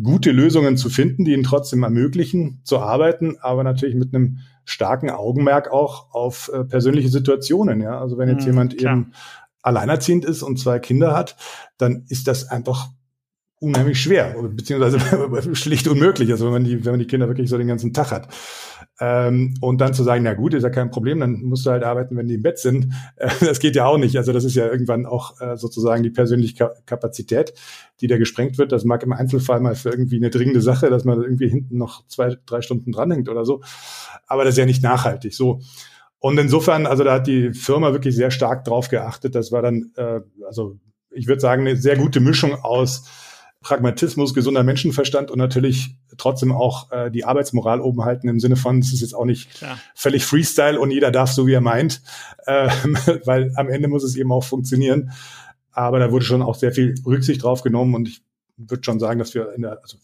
gute Lösungen zu finden, die ihnen trotzdem ermöglichen, zu arbeiten, aber natürlich mit einem starken Augenmerk auch auf äh, persönliche Situationen. Ja, also wenn jetzt mhm, jemand klar. eben alleinerziehend ist und zwei Kinder hat, dann ist das einfach unheimlich schwer, beziehungsweise schlicht unmöglich, also wenn man die, wenn man die Kinder wirklich so den ganzen Tag hat. Ähm, und dann zu sagen, na gut, ist ja kein Problem, dann musst du halt arbeiten, wenn die im Bett sind. Äh, das geht ja auch nicht. Also das ist ja irgendwann auch äh, sozusagen die persönliche Kapazität, die da gesprengt wird. Das mag im Einzelfall mal für irgendwie eine dringende Sache, dass man irgendwie hinten noch zwei, drei Stunden dranhängt oder so. Aber das ist ja nicht nachhaltig. So. Und insofern, also da hat die Firma wirklich sehr stark drauf geachtet. Das war dann, äh, also ich würde sagen, eine sehr gute Mischung aus Pragmatismus, gesunder Menschenverstand und natürlich trotzdem auch äh, die Arbeitsmoral oben halten im Sinne von, es ist jetzt auch nicht Klar. völlig Freestyle und jeder darf so, wie er meint, äh, weil am Ende muss es eben auch funktionieren. Aber da wurde schon auch sehr viel Rücksicht drauf genommen und ich würde schon sagen, dass wir in der, also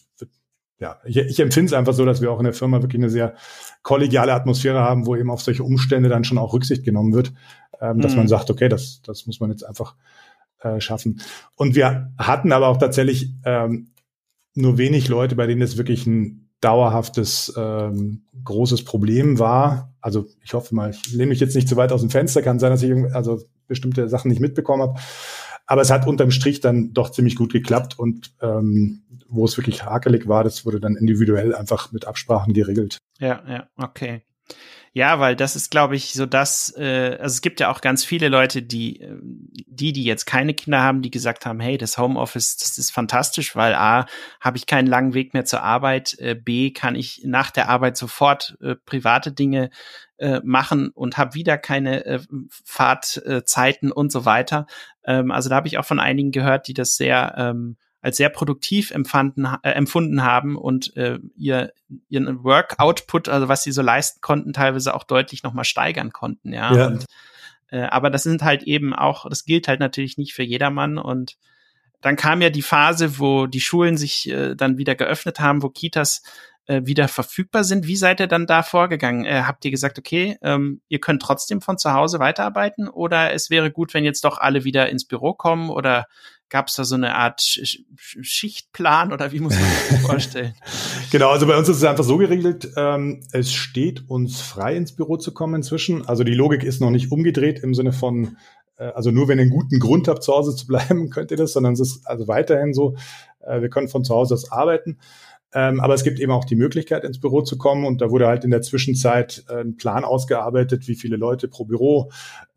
ja, ich, ich empfinde es einfach so, dass wir auch in der Firma wirklich eine sehr kollegiale Atmosphäre haben, wo eben auf solche Umstände dann schon auch Rücksicht genommen wird, ähm, dass mhm. man sagt, okay, das, das muss man jetzt einfach äh, schaffen. Und wir hatten aber auch tatsächlich ähm, nur wenig Leute, bei denen es wirklich ein dauerhaftes ähm, großes Problem war. Also ich hoffe mal, ich lehne mich jetzt nicht zu weit aus dem Fenster, kann sein, dass ich also bestimmte Sachen nicht mitbekommen habe. Aber es hat unterm Strich dann doch ziemlich gut geklappt und ähm, wo es wirklich hakelig war, das wurde dann individuell einfach mit Absprachen geregelt. Ja, ja, okay. Ja, weil das ist, glaube ich, so das, äh, also es gibt ja auch ganz viele Leute, die, äh, die, die jetzt keine Kinder haben, die gesagt haben, hey, das Homeoffice, das ist fantastisch, weil A, habe ich keinen langen Weg mehr zur Arbeit, äh, B, kann ich nach der Arbeit sofort äh, private Dinge äh, machen und habe wieder keine äh, Fahrtzeiten und so weiter. Ähm, also da habe ich auch von einigen gehört, die das sehr ähm, als sehr produktiv empfanden, äh, empfunden haben und äh, ihr, ihren Work-Output, also was sie so leisten konnten, teilweise auch deutlich nochmal steigern konnten, ja. ja. Und, äh, aber das sind halt eben auch, das gilt halt natürlich nicht für jedermann und dann kam ja die Phase, wo die Schulen sich äh, dann wieder geöffnet haben, wo Kitas äh, wieder verfügbar sind. Wie seid ihr dann da vorgegangen? Äh, habt ihr gesagt, okay, ähm, ihr könnt trotzdem von zu Hause weiterarbeiten oder es wäre gut, wenn jetzt doch alle wieder ins Büro kommen oder Gab es da so eine Art Sch Schichtplan oder wie muss man das vorstellen? genau, also bei uns ist es einfach so geregelt, ähm, es steht uns frei ins Büro zu kommen inzwischen. Also die Logik ist noch nicht umgedreht im Sinne von, äh, also nur wenn ihr einen guten Grund habt, zu Hause zu bleiben, könnt ihr das, sondern es ist also weiterhin so, äh, wir können von zu Hause aus arbeiten. Ähm, aber es gibt eben auch die Möglichkeit, ins Büro zu kommen. Und da wurde halt in der Zwischenzeit äh, ein Plan ausgearbeitet, wie viele Leute pro Büro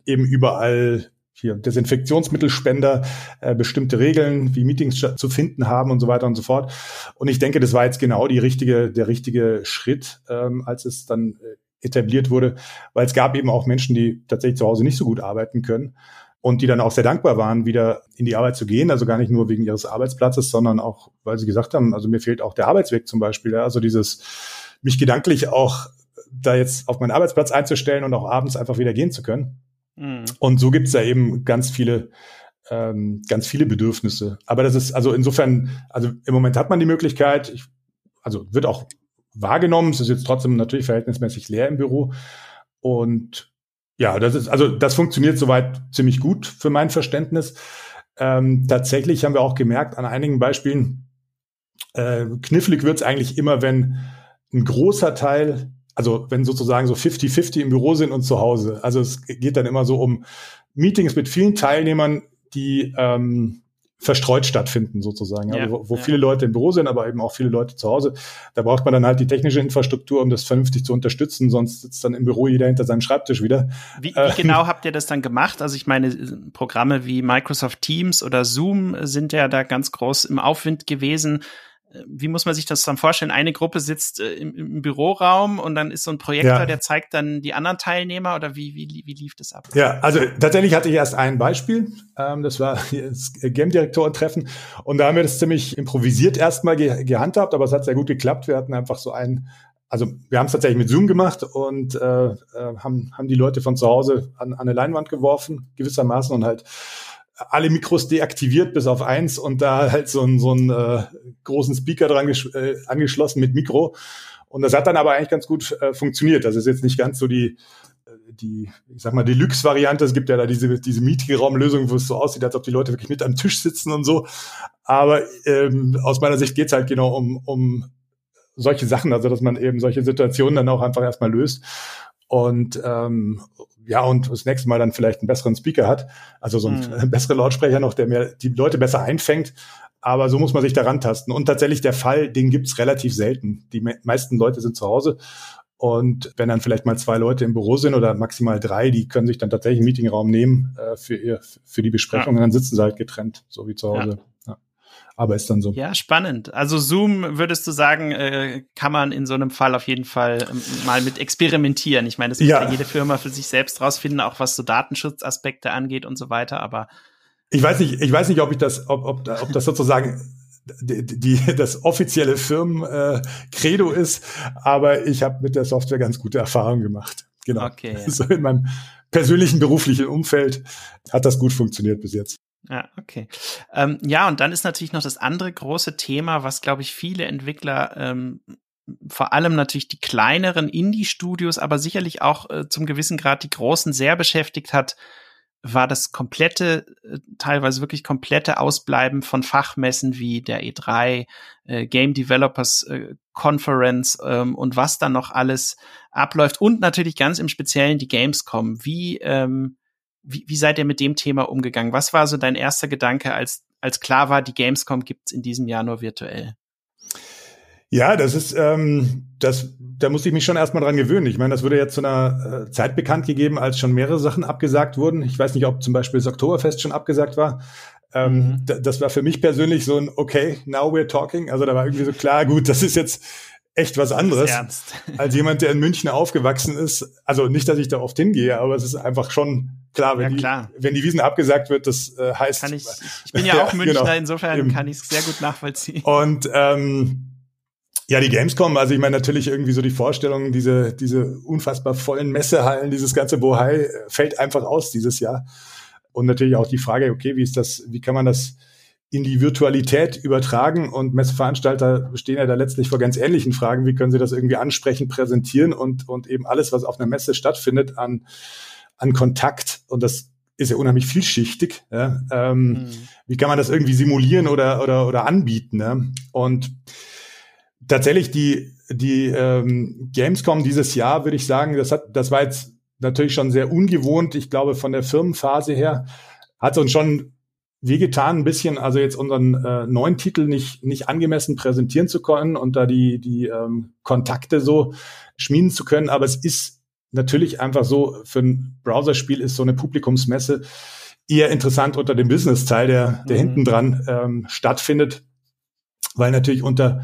eben überall hier Desinfektionsmittelspender, äh, bestimmte Regeln, wie Meetings zu finden haben und so weiter und so fort. Und ich denke, das war jetzt genau die richtige, der richtige Schritt, ähm, als es dann äh, etabliert wurde, weil es gab eben auch Menschen, die tatsächlich zu Hause nicht so gut arbeiten können und die dann auch sehr dankbar waren, wieder in die Arbeit zu gehen. Also gar nicht nur wegen ihres Arbeitsplatzes, sondern auch, weil sie gesagt haben, also mir fehlt auch der Arbeitsweg zum Beispiel. Ja? Also dieses, mich gedanklich auch da jetzt auf meinen Arbeitsplatz einzustellen und auch abends einfach wieder gehen zu können. Mhm. Und so gibt es ja eben ganz viele, ähm, ganz viele Bedürfnisse. Aber das ist, also insofern, also im Moment hat man die Möglichkeit, ich, also wird auch wahrgenommen, es ist jetzt trotzdem natürlich verhältnismäßig leer im Büro. Und ja, das ist, also das funktioniert soweit ziemlich gut für mein Verständnis. Ähm, tatsächlich haben wir auch gemerkt an einigen Beispielen, äh, knifflig wird es eigentlich immer, wenn ein großer Teil also wenn sozusagen so 50-50 im Büro sind und zu Hause. Also es geht dann immer so um Meetings mit vielen Teilnehmern, die ähm, verstreut stattfinden sozusagen, ja, wo, wo ja. viele Leute im Büro sind, aber eben auch viele Leute zu Hause. Da braucht man dann halt die technische Infrastruktur, um das vernünftig zu unterstützen, sonst sitzt dann im Büro jeder hinter seinem Schreibtisch wieder. Wie, wie äh, genau habt ihr das dann gemacht? Also ich meine, Programme wie Microsoft Teams oder Zoom sind ja da ganz groß im Aufwind gewesen wie muss man sich das dann vorstellen? Eine Gruppe sitzt äh, im, im, Büroraum und dann ist so ein Projektor, ja. der zeigt dann die anderen Teilnehmer oder wie, wie, wie lief das ab? Ja, also tatsächlich hatte ich erst ein Beispiel. Ähm, das war das Game-Direktoren-Treffen und da haben wir das ziemlich improvisiert erstmal ge gehandhabt, aber es hat sehr gut geklappt. Wir hatten einfach so ein also wir haben es tatsächlich mit Zoom gemacht und äh, äh, haben, haben die Leute von zu Hause an, an eine Leinwand geworfen, gewissermaßen und halt alle Mikros deaktiviert bis auf eins und da halt so einen so einen äh, großen Speaker dran äh, angeschlossen mit Mikro. Und das hat dann aber eigentlich ganz gut äh, funktioniert. Das ist jetzt nicht ganz so die, äh, die, ich sag mal, Deluxe-Variante. Es gibt ja da diese, diese Meetingraumlösung, wo es so aussieht, als ob die Leute wirklich mit am Tisch sitzen und so. Aber ähm, aus meiner Sicht geht's halt genau um, um solche Sachen, also dass man eben solche Situationen dann auch einfach erstmal löst. Und ähm, ja, und das nächste Mal dann vielleicht einen besseren Speaker hat, also so einen mhm. besseren Lautsprecher noch, der mir die Leute besser einfängt. Aber so muss man sich daran tasten. Und tatsächlich der Fall, den gibt's relativ selten. Die me meisten Leute sind zu Hause. Und wenn dann vielleicht mal zwei Leute im Büro sind oder maximal drei, die können sich dann tatsächlich einen Meetingraum nehmen äh, für, ihr, für die Besprechung ja. und dann sitzen sie halt getrennt, so wie zu Hause. Ja aber ist dann so. Ja, spannend. Also Zoom, würdest du sagen, äh, kann man in so einem Fall auf jeden Fall ähm, mal mit experimentieren. Ich meine, das muss ja. ja jede Firma für sich selbst rausfinden, auch was so Datenschutzaspekte angeht und so weiter, aber Ich weiß nicht, ich weiß nicht, ob ich das, ob, ob, ob das sozusagen die, die, das offizielle Firmen-Credo äh, ist, aber ich habe mit der Software ganz gute Erfahrungen gemacht. Genau. Okay. So in meinem persönlichen beruflichen Umfeld hat das gut funktioniert bis jetzt. Ja, okay. Ähm, ja, und dann ist natürlich noch das andere große Thema, was, glaube ich, viele Entwickler, ähm, vor allem natürlich die kleineren Indie-Studios, aber sicherlich auch äh, zum gewissen Grad die großen sehr beschäftigt hat, war das komplette, äh, teilweise wirklich komplette Ausbleiben von Fachmessen wie der E3, äh, Game Developers äh, Conference ähm, und was dann noch alles abläuft und natürlich ganz im Speziellen die Gamescom. Wie, ähm, wie, wie seid ihr mit dem Thema umgegangen? Was war so dein erster Gedanke, als, als klar war, die Gamescom gibt's in diesem Jahr nur virtuell? Ja, das ist, ähm, das, da musste ich mich schon erstmal dran gewöhnen. Ich meine, das wurde jetzt zu einer äh, Zeit bekannt gegeben, als schon mehrere Sachen abgesagt wurden. Ich weiß nicht, ob zum Beispiel das Oktoberfest schon abgesagt war. Ähm, mhm. Das war für mich persönlich so ein Okay, now we're talking. Also da war irgendwie so klar, gut, das ist jetzt echt was anderes als jemand, der in München aufgewachsen ist. Also nicht, dass ich da oft hingehe, aber es ist einfach schon klar, wenn, ja, klar. Die, wenn die Wiesen abgesagt wird, das äh, heißt. Kann ich, ich bin ja, auch Münchner, genau, insofern eben. kann ich es sehr gut nachvollziehen. Und ähm, ja, die Gamescom, also ich meine natürlich irgendwie so die Vorstellung, diese, diese unfassbar vollen Messehallen, dieses ganze Bohai äh, fällt einfach aus dieses Jahr. Und natürlich auch die Frage, okay, wie ist das, wie kann man das in die Virtualität übertragen? Und Messeveranstalter stehen ja da letztlich vor ganz ähnlichen Fragen. Wie können sie das irgendwie ansprechend präsentieren und, und eben alles, was auf einer Messe stattfindet, an, an Kontakt und das ist ja unheimlich vielschichtig. Ja? Ähm, mhm. Wie kann man das irgendwie simulieren oder, oder, oder anbieten? Ne? Und tatsächlich die, die ähm, Gamescom dieses Jahr, würde ich sagen, das hat, das war jetzt natürlich schon sehr ungewohnt. Ich glaube, von der Firmenphase her hat uns schon wehgetan, ein bisschen, also jetzt unseren äh, neuen Titel nicht, nicht angemessen präsentieren zu können und da die, die ähm, Kontakte so schmieden zu können. Aber es ist natürlich einfach so, für ein Browserspiel ist so eine Publikumsmesse eher interessant unter dem Business-Teil, der, der mhm. hinten dran ähm, stattfindet, weil natürlich unter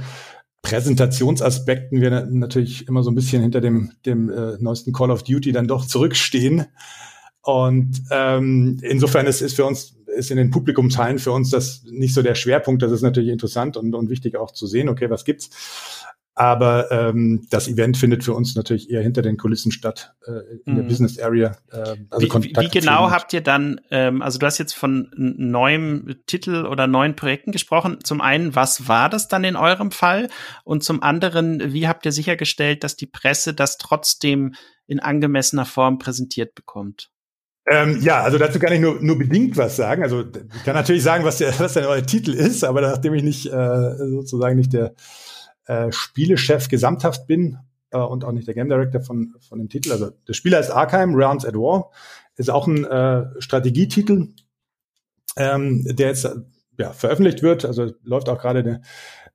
Präsentationsaspekten wir natürlich immer so ein bisschen hinter dem, dem äh, neuesten Call of Duty dann doch zurückstehen. Und ähm, insofern ist, ist für uns, ist in den Publikumsteilen für uns das nicht so der Schwerpunkt. Das ist natürlich interessant und, und wichtig auch zu sehen, okay, was gibt's. Aber ähm, das Event findet für uns natürlich eher hinter den Kulissen statt, äh, in mhm. der Business Area. Äh, also wie, wie genau habt ihr dann, ähm, also du hast jetzt von neuem Titel oder neuen Projekten gesprochen. Zum einen, was war das dann in eurem Fall? Und zum anderen, wie habt ihr sichergestellt, dass die Presse das trotzdem in angemessener Form präsentiert bekommt? Ähm, ja, also dazu kann ich nur, nur bedingt was sagen. Also ich kann natürlich sagen, was der, was der neue Titel ist, aber nachdem ich nicht äh, sozusagen nicht der äh, Spielechef gesamthaft bin äh, und auch nicht der Game Director von, von dem Titel. Also der Spieler ist Arkham, Realms at War, ist auch ein äh, Strategietitel, ähm, der jetzt ja, veröffentlicht wird. Also läuft auch gerade eine,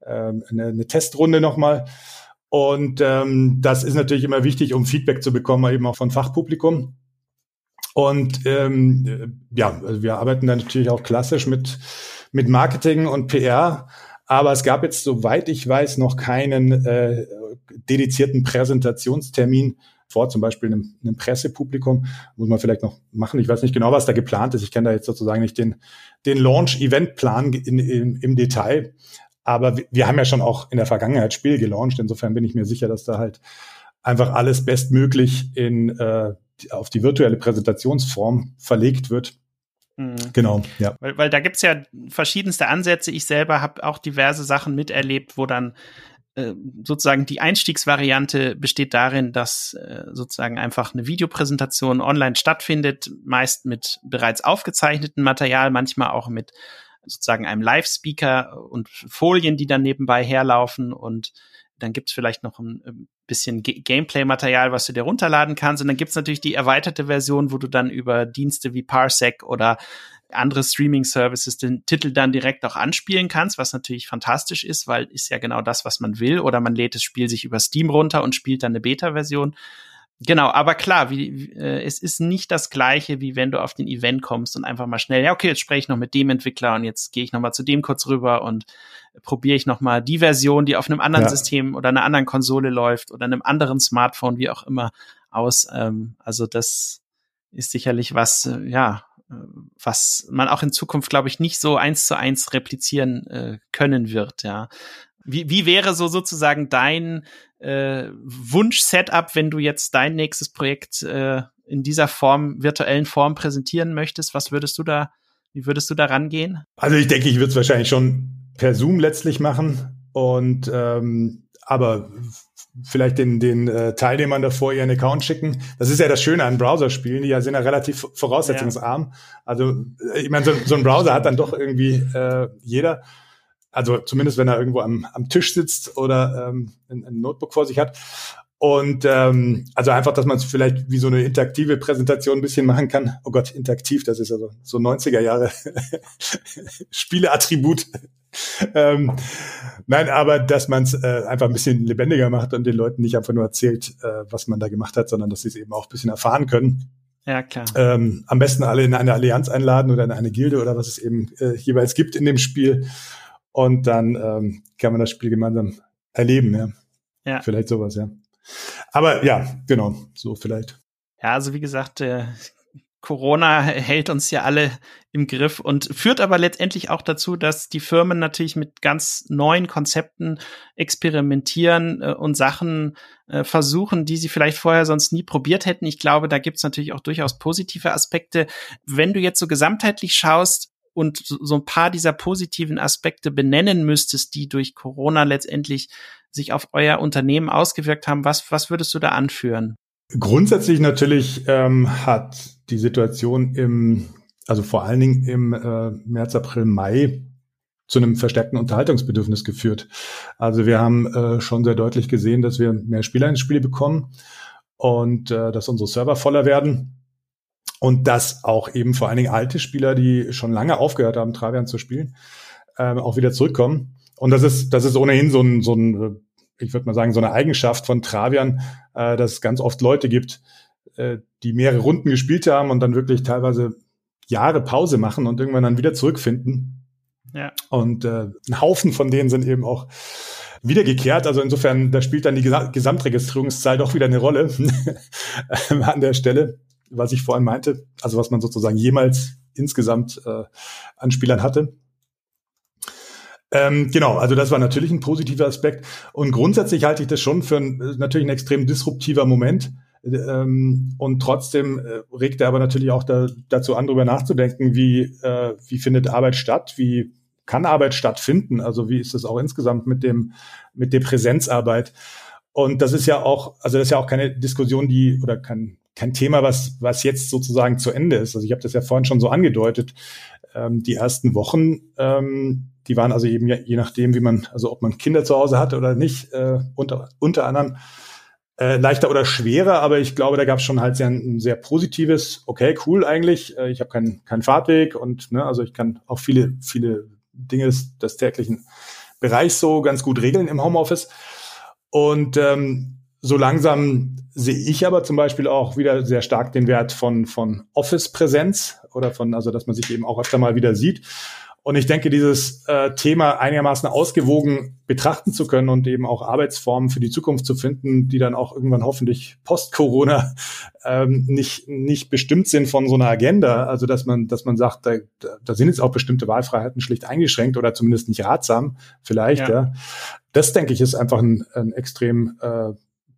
äh, eine, eine Testrunde nochmal. Und ähm, das ist natürlich immer wichtig, um Feedback zu bekommen, eben auch von Fachpublikum. Und ähm, ja, also wir arbeiten dann natürlich auch klassisch mit, mit Marketing und PR aber es gab jetzt, soweit ich weiß, noch keinen äh, dedizierten Präsentationstermin vor zum Beispiel einem, einem Pressepublikum. Muss man vielleicht noch machen. Ich weiß nicht genau, was da geplant ist. Ich kenne da jetzt sozusagen nicht den, den Launch-Event-Plan im Detail. Aber wir, wir haben ja schon auch in der Vergangenheit Spiel gelauncht. Insofern bin ich mir sicher, dass da halt einfach alles bestmöglich in, äh, auf die virtuelle Präsentationsform verlegt wird. Mhm. Genau, ja. Weil, weil da gibt's ja verschiedenste Ansätze. Ich selber habe auch diverse Sachen miterlebt, wo dann äh, sozusagen die Einstiegsvariante besteht darin, dass äh, sozusagen einfach eine Videopräsentation online stattfindet, meist mit bereits aufgezeichnetem Material, manchmal auch mit sozusagen einem Live-Speaker und Folien, die dann nebenbei herlaufen und dann gibt's vielleicht noch ein bisschen Gameplay-Material, was du dir runterladen kannst. Und dann gibt's natürlich die erweiterte Version, wo du dann über Dienste wie Parsec oder andere Streaming-Services den Titel dann direkt auch anspielen kannst, was natürlich fantastisch ist, weil ist ja genau das, was man will. Oder man lädt das Spiel sich über Steam runter und spielt dann eine Beta-Version. Genau, aber klar, wie, äh, es ist nicht das gleiche, wie wenn du auf den Event kommst und einfach mal schnell, ja, okay, jetzt spreche ich noch mit dem Entwickler und jetzt gehe ich noch mal zu dem kurz rüber und probiere ich noch mal die Version, die auf einem anderen ja. System oder einer anderen Konsole läuft oder einem anderen Smartphone, wie auch immer, aus. Ähm, also das ist sicherlich was, äh, ja, was man auch in Zukunft, glaube ich, nicht so eins zu eins replizieren äh, können wird, ja. Wie, wie wäre so sozusagen dein äh, Wunsch-Setup, wenn du jetzt dein nächstes Projekt äh, in dieser Form, virtuellen Form präsentieren möchtest? Was würdest du da, wie würdest du da rangehen? Also ich denke, ich würde es wahrscheinlich schon per Zoom letztlich machen und ähm, aber vielleicht den, den äh, Teilnehmern davor ihren Account schicken. Das ist ja das Schöne an Browserspielen, die ja sind ja relativ voraussetzungsarm. Ja. Also ich meine, so, so ein Browser hat dann doch irgendwie äh, jeder. Also zumindest wenn er irgendwo am, am Tisch sitzt oder ähm, ein, ein Notebook vor sich hat. Und ähm, also einfach, dass man es vielleicht wie so eine interaktive Präsentation ein bisschen machen kann. Oh Gott, interaktiv, das ist also so 90er Jahre Spieleattribut. ähm, nein, aber dass man es äh, einfach ein bisschen lebendiger macht und den Leuten nicht einfach nur erzählt, äh, was man da gemacht hat, sondern dass sie es eben auch ein bisschen erfahren können. Ja, klar. Ähm, am besten alle in eine Allianz einladen oder in eine Gilde oder was es eben äh, jeweils gibt in dem Spiel. Und dann ähm, kann man das Spiel gemeinsam erleben, ja. Ja. Vielleicht sowas, ja. Aber ja, genau, so vielleicht. Ja, also wie gesagt, äh, Corona hält uns ja alle im Griff und führt aber letztendlich auch dazu, dass die Firmen natürlich mit ganz neuen Konzepten experimentieren äh, und Sachen äh, versuchen, die sie vielleicht vorher sonst nie probiert hätten. Ich glaube, da gibt es natürlich auch durchaus positive Aspekte. Wenn du jetzt so gesamtheitlich schaust, und so ein paar dieser positiven Aspekte benennen müsstest, die durch Corona letztendlich sich auf euer Unternehmen ausgewirkt haben, was, was würdest du da anführen? Grundsätzlich natürlich ähm, hat die Situation im, also vor allen Dingen im äh, März, April, Mai zu einem verstärkten Unterhaltungsbedürfnis geführt. Also wir haben äh, schon sehr deutlich gesehen, dass wir mehr Spieler ins Spiel bekommen und äh, dass unsere Server voller werden. Und dass auch eben vor allen Dingen alte Spieler, die schon lange aufgehört haben, Travian zu spielen, äh, auch wieder zurückkommen. Und das ist, das ist ohnehin so ein, so ein äh, ich würde mal sagen, so eine Eigenschaft von Travian, äh, dass es ganz oft Leute gibt, äh, die mehrere Runden gespielt haben und dann wirklich teilweise Jahre Pause machen und irgendwann dann wieder zurückfinden. Ja. Und äh, ein Haufen von denen sind eben auch wiedergekehrt. Also insofern, da spielt dann die Gesamtregistrierungszahl doch wieder eine Rolle an der Stelle, was ich vorhin meinte. Also was man sozusagen jemals insgesamt äh, an Spielern hatte. Ähm, genau, also das war natürlich ein positiver Aspekt. Und grundsätzlich halte ich das schon für ein, natürlich ein extrem disruptiver Moment. Ähm, und trotzdem äh, regt er aber natürlich auch da, dazu an, darüber nachzudenken, wie, äh, wie findet Arbeit statt, wie kann Arbeit stattfinden, also wie ist das auch insgesamt mit dem, mit der Präsenzarbeit. Und das ist ja auch, also das ist ja auch keine Diskussion, die oder kein, kein Thema, was, was jetzt sozusagen zu Ende ist. Also ich habe das ja vorhin schon so angedeutet. Ähm, die ersten Wochen ähm, die waren also eben je nachdem, wie man, also ob man Kinder zu Hause hatte oder nicht, äh, unter, unter anderem äh, leichter oder schwerer, aber ich glaube, da gab es schon halt sehr, ein sehr positives, okay, cool eigentlich. Äh, ich habe keinen keinen Fahrtweg und ne, also ich kann auch viele, viele Dinge des, des täglichen Bereichs so ganz gut regeln im Homeoffice. Und ähm, so langsam sehe ich aber zum Beispiel auch wieder sehr stark den Wert von, von Office-Präsenz oder von, also dass man sich eben auch öfter mal wieder sieht. Und ich denke, dieses äh, Thema einigermaßen ausgewogen betrachten zu können und eben auch Arbeitsformen für die Zukunft zu finden, die dann auch irgendwann hoffentlich post-Corona ähm, nicht, nicht bestimmt sind von so einer Agenda. Also dass man, dass man sagt, da, da sind jetzt auch bestimmte Wahlfreiheiten schlicht eingeschränkt oder zumindest nicht ratsam, vielleicht. Ja. ja. Das denke ich ist einfach ein, ein extrem äh,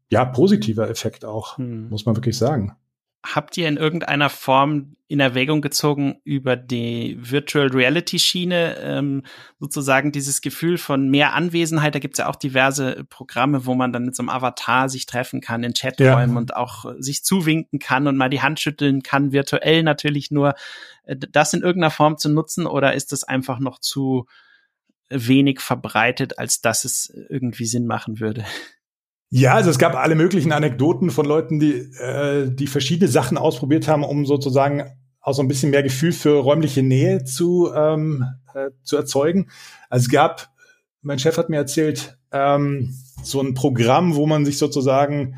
ja positiver Effekt auch, hm. muss man wirklich sagen habt ihr in irgendeiner Form in Erwägung gezogen, über die Virtual Reality Schiene ähm, sozusagen dieses Gefühl von mehr Anwesenheit? Da gibt es ja auch diverse Programme, wo man dann mit so einem Avatar sich treffen kann in Chaträumen ja. und auch sich zuwinken kann und mal die Hand schütteln kann, virtuell natürlich nur. Äh, das in irgendeiner Form zu nutzen oder ist das einfach noch zu wenig verbreitet, als dass es irgendwie Sinn machen würde? Ja, also es gab alle möglichen Anekdoten von Leuten, die, äh, die verschiedene Sachen ausprobiert haben, um sozusagen auch so ein bisschen mehr Gefühl für räumliche Nähe zu, ähm, äh, zu erzeugen. Also es gab, mein Chef hat mir erzählt, ähm, so ein Programm, wo man sich sozusagen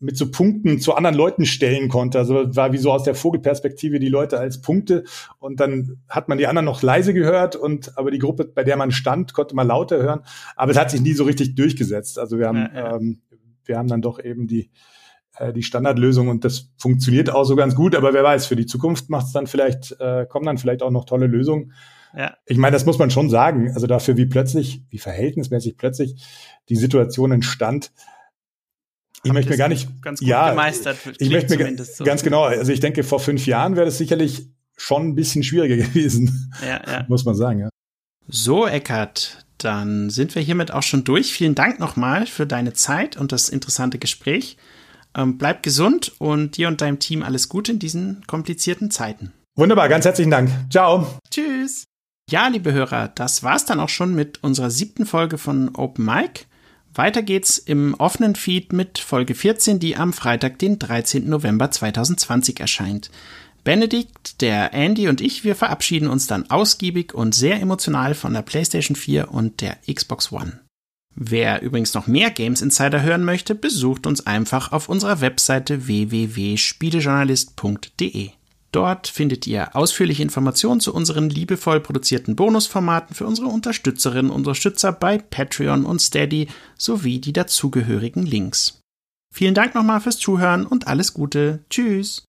mit so Punkten zu anderen Leuten stellen konnte. Also war wie so aus der Vogelperspektive die Leute als Punkte und dann hat man die anderen noch leise gehört und aber die Gruppe, bei der man stand, konnte man lauter hören. Aber es hat sich nie so richtig durchgesetzt. Also wir haben ja, ja. Ähm, wir haben dann doch eben die äh, die Standardlösung und das funktioniert auch so ganz gut, aber wer weiß, für die Zukunft macht es dann vielleicht, äh, kommen dann vielleicht auch noch tolle Lösungen. Ja. Ich meine, das muss man schon sagen. Also dafür, wie plötzlich, wie verhältnismäßig plötzlich die Situation entstand. Ich möchte mir gar nicht ganz gut ja, gemeistert. Ich möchte mir so. ganz genau. Also ich denke, vor fünf Jahren wäre das sicherlich schon ein bisschen schwieriger gewesen. Ja, ja. muss man sagen. Ja. So, Eckart, dann sind wir hiermit auch schon durch. Vielen Dank nochmal für deine Zeit und das interessante Gespräch. Ähm, bleib gesund und dir und deinem Team alles Gute in diesen komplizierten Zeiten. Wunderbar, ganz herzlichen Dank. Ciao. Tschüss. Ja, liebe Hörer, das war's dann auch schon mit unserer siebten Folge von Open Mic. Weiter geht's im offenen Feed mit Folge 14, die am Freitag, den 13. November 2020 erscheint. Benedikt, der Andy und ich, wir verabschieden uns dann ausgiebig und sehr emotional von der PlayStation 4 und der Xbox One. Wer übrigens noch mehr Games Insider hören möchte, besucht uns einfach auf unserer Webseite www.spielejournalist.de. Dort findet ihr ausführliche Informationen zu unseren liebevoll produzierten Bonusformaten für unsere Unterstützerinnen und Unterstützer bei Patreon und Steady sowie die dazugehörigen Links. Vielen Dank nochmal fürs Zuhören und alles Gute. Tschüss.